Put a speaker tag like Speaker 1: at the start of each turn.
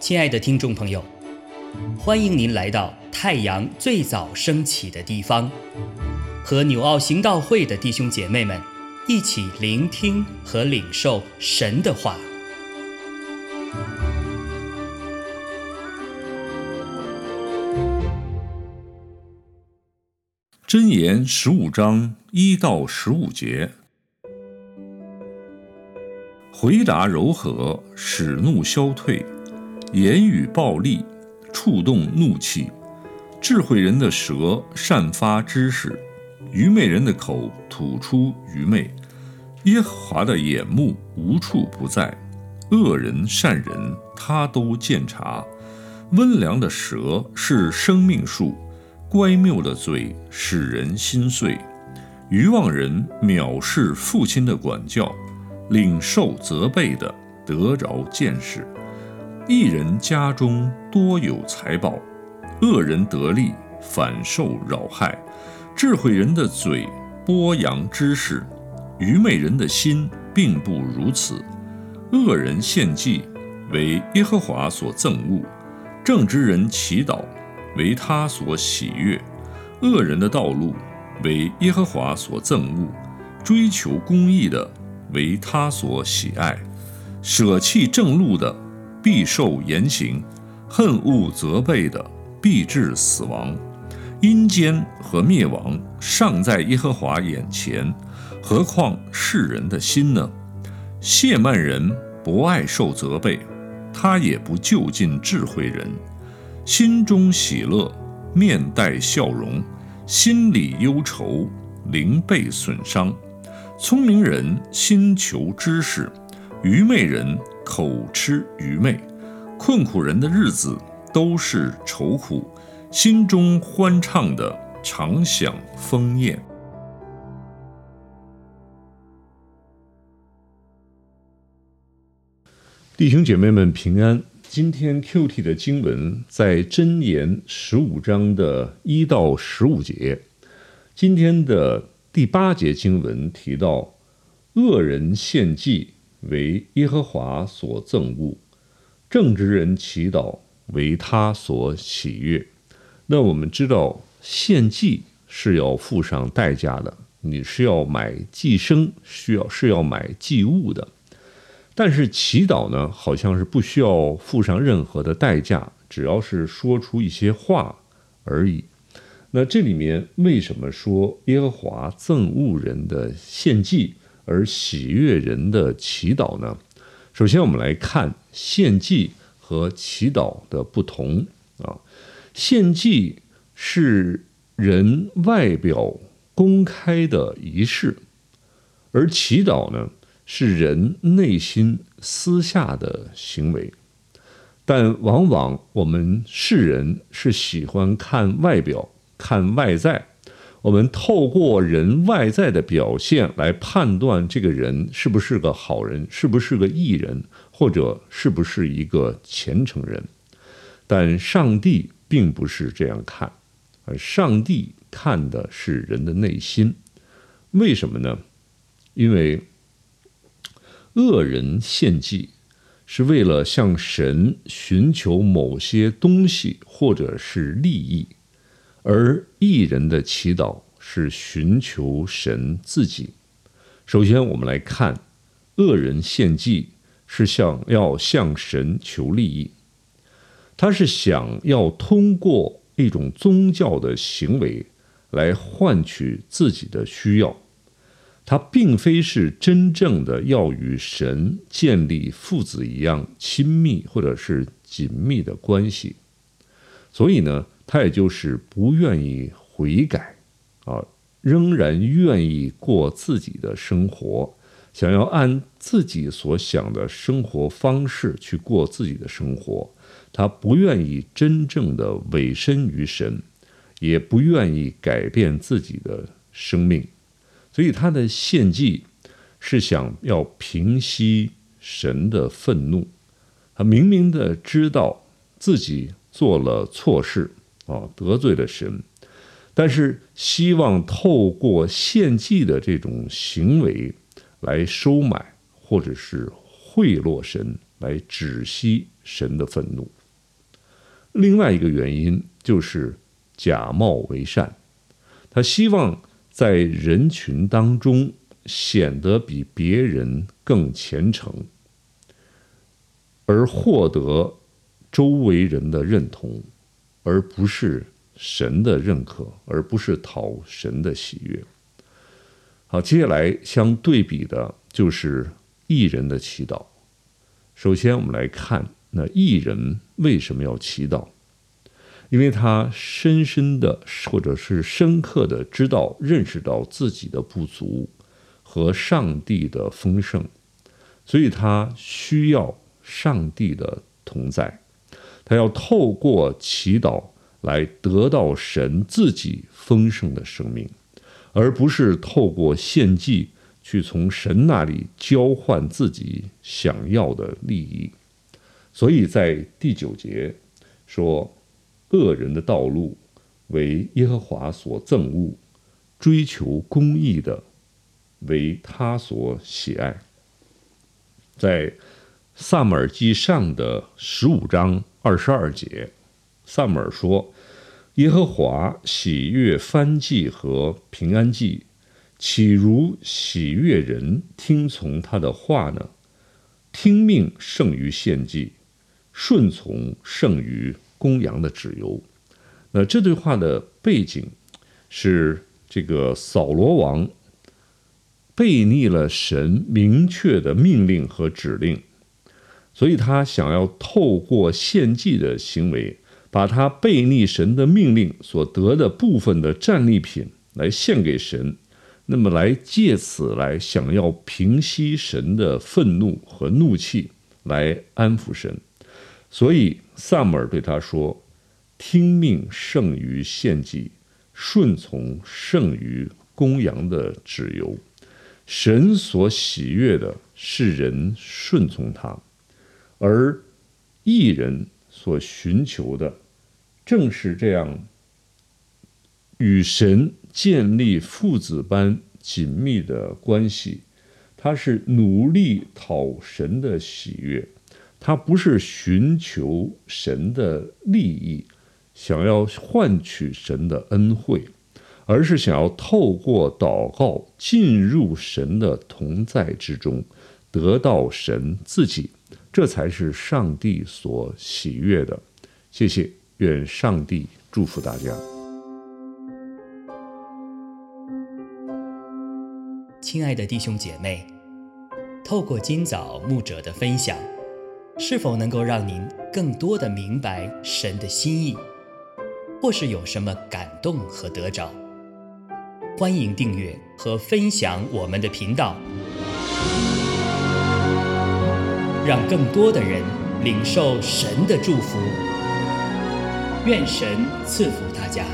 Speaker 1: 亲爱的听众朋友，欢迎您来到太阳最早升起的地方，和纽奥行道会的弟兄姐妹们一起聆听和领受神的话。
Speaker 2: 箴言十五章一到十五节，回答柔和，使怒消退；言语暴力，触动怒气。智慧人的舌散发知识，愚昧人的口吐出愚昧。耶和华的眼目无处不在，恶人善人他都见察。温良的舌是生命树。乖谬的嘴使人心碎，愚妄人藐视父亲的管教，领受责备的得着见识。一人家中多有财宝，恶人得利反受扰害。智慧人的嘴播扬知识，愚昧人的心并不如此。恶人献祭为耶和华所憎恶，正直人祈祷。为他所喜悦，恶人的道路为耶和华所憎恶，追求公义的为他所喜爱，舍弃正路的必受严刑，恨恶责备的必致死亡。阴间和灭亡尚在耶和华眼前，何况世人的心呢？谢曼人不爱受责备，他也不就近智慧人。心中喜乐，面带笑容；心里忧愁，灵被损伤。聪明人心求知识，愚昧人口吃愚昧。困苦人的日子都是愁苦，心中欢畅的常享丰宴。
Speaker 3: 弟兄姐妹们平安。今天 Q T 的经文在箴言十五章的一到十五节。今天的第八节经文提到，恶人献祭为耶和华所憎恶，正直人祈祷为他所喜悦。那我们知道，献祭是要付上代价的，你是要买祭牲，需要是要买祭物的。但是祈祷呢，好像是不需要付上任何的代价，只要是说出一些话而已。那这里面为什么说耶和华憎恶人的献祭，而喜悦人的祈祷呢？首先，我们来看献祭和祈祷的不同啊。献祭是人外表公开的仪式，而祈祷呢？是人内心私下的行为，但往往我们世人是喜欢看外表、看外在。我们透过人外在的表现来判断这个人是不是个好人，是不是个艺人，或者是不是一个虔诚人。但上帝并不是这样看，而上帝看的是人的内心。为什么呢？因为。恶人献祭是为了向神寻求某些东西或者是利益，而义人的祈祷是寻求神自己。首先，我们来看，恶人献祭是想要向神求利益，他是想要通过一种宗教的行为来换取自己的需要。他并非是真正的要与神建立父子一样亲密或者是紧密的关系，所以呢，他也就是不愿意悔改，啊，仍然愿意过自己的生活，想要按自己所想的生活方式去过自己的生活，他不愿意真正的委身于神，也不愿意改变自己的生命。所以他的献祭是想要平息神的愤怒，他明明的知道自己做了错事啊，得罪了神，但是希望透过献祭的这种行为来收买或者是贿赂神来止息神的愤怒。另外一个原因就是假冒为善，他希望在人群当中显得比别人更虔诚，而获得周围人的认同，而不是神的认可，而不是讨神的喜悦。好，接下来相对比的就是艺人的祈祷。首先，我们来看那艺人为什么要祈祷？因为他深深的或者是深刻的知道、认识到自己的不足和上帝的丰盛，所以他需要上帝的同在。他要透过祈祷来得到神自己丰盛的生命，而不是透过献祭去从神那里交换自己想要的利益。所以在第九节说。恶人的道路为耶和华所憎恶，追求公义的为他所喜爱。在萨姆尔记上的十五章二十二节，萨姆尔说：“耶和华喜悦翻祭和平安祭，岂如喜悦人听从他的话呢？听命胜于献祭，顺从胜于。”公羊的脂油，那这句话的背景是这个扫罗王背逆了神明确的命令和指令，所以他想要透过献祭的行为，把他背逆神的命令所得的部分的战利品来献给神，那么来借此来想要平息神的愤怒和怒气，来安抚神。所以，萨姆尔对他说：“听命胜于献祭，顺从胜于公羊的旨由。神所喜悦的是人顺从他，而艺人所寻求的正是这样与神建立父子般紧密的关系。他是努力讨神的喜悦。”他不是寻求神的利益，想要换取神的恩惠，而是想要透过祷告进入神的同在之中，得到神自己，这才是上帝所喜悦的。谢谢，愿上帝祝福大家。
Speaker 1: 亲爱的弟兄姐妹，透过今早牧者的分享。是否能够让您更多的明白神的心意，或是有什么感动和得着？欢迎订阅和分享我们的频道，让更多的人领受神的祝福。愿神赐福大家。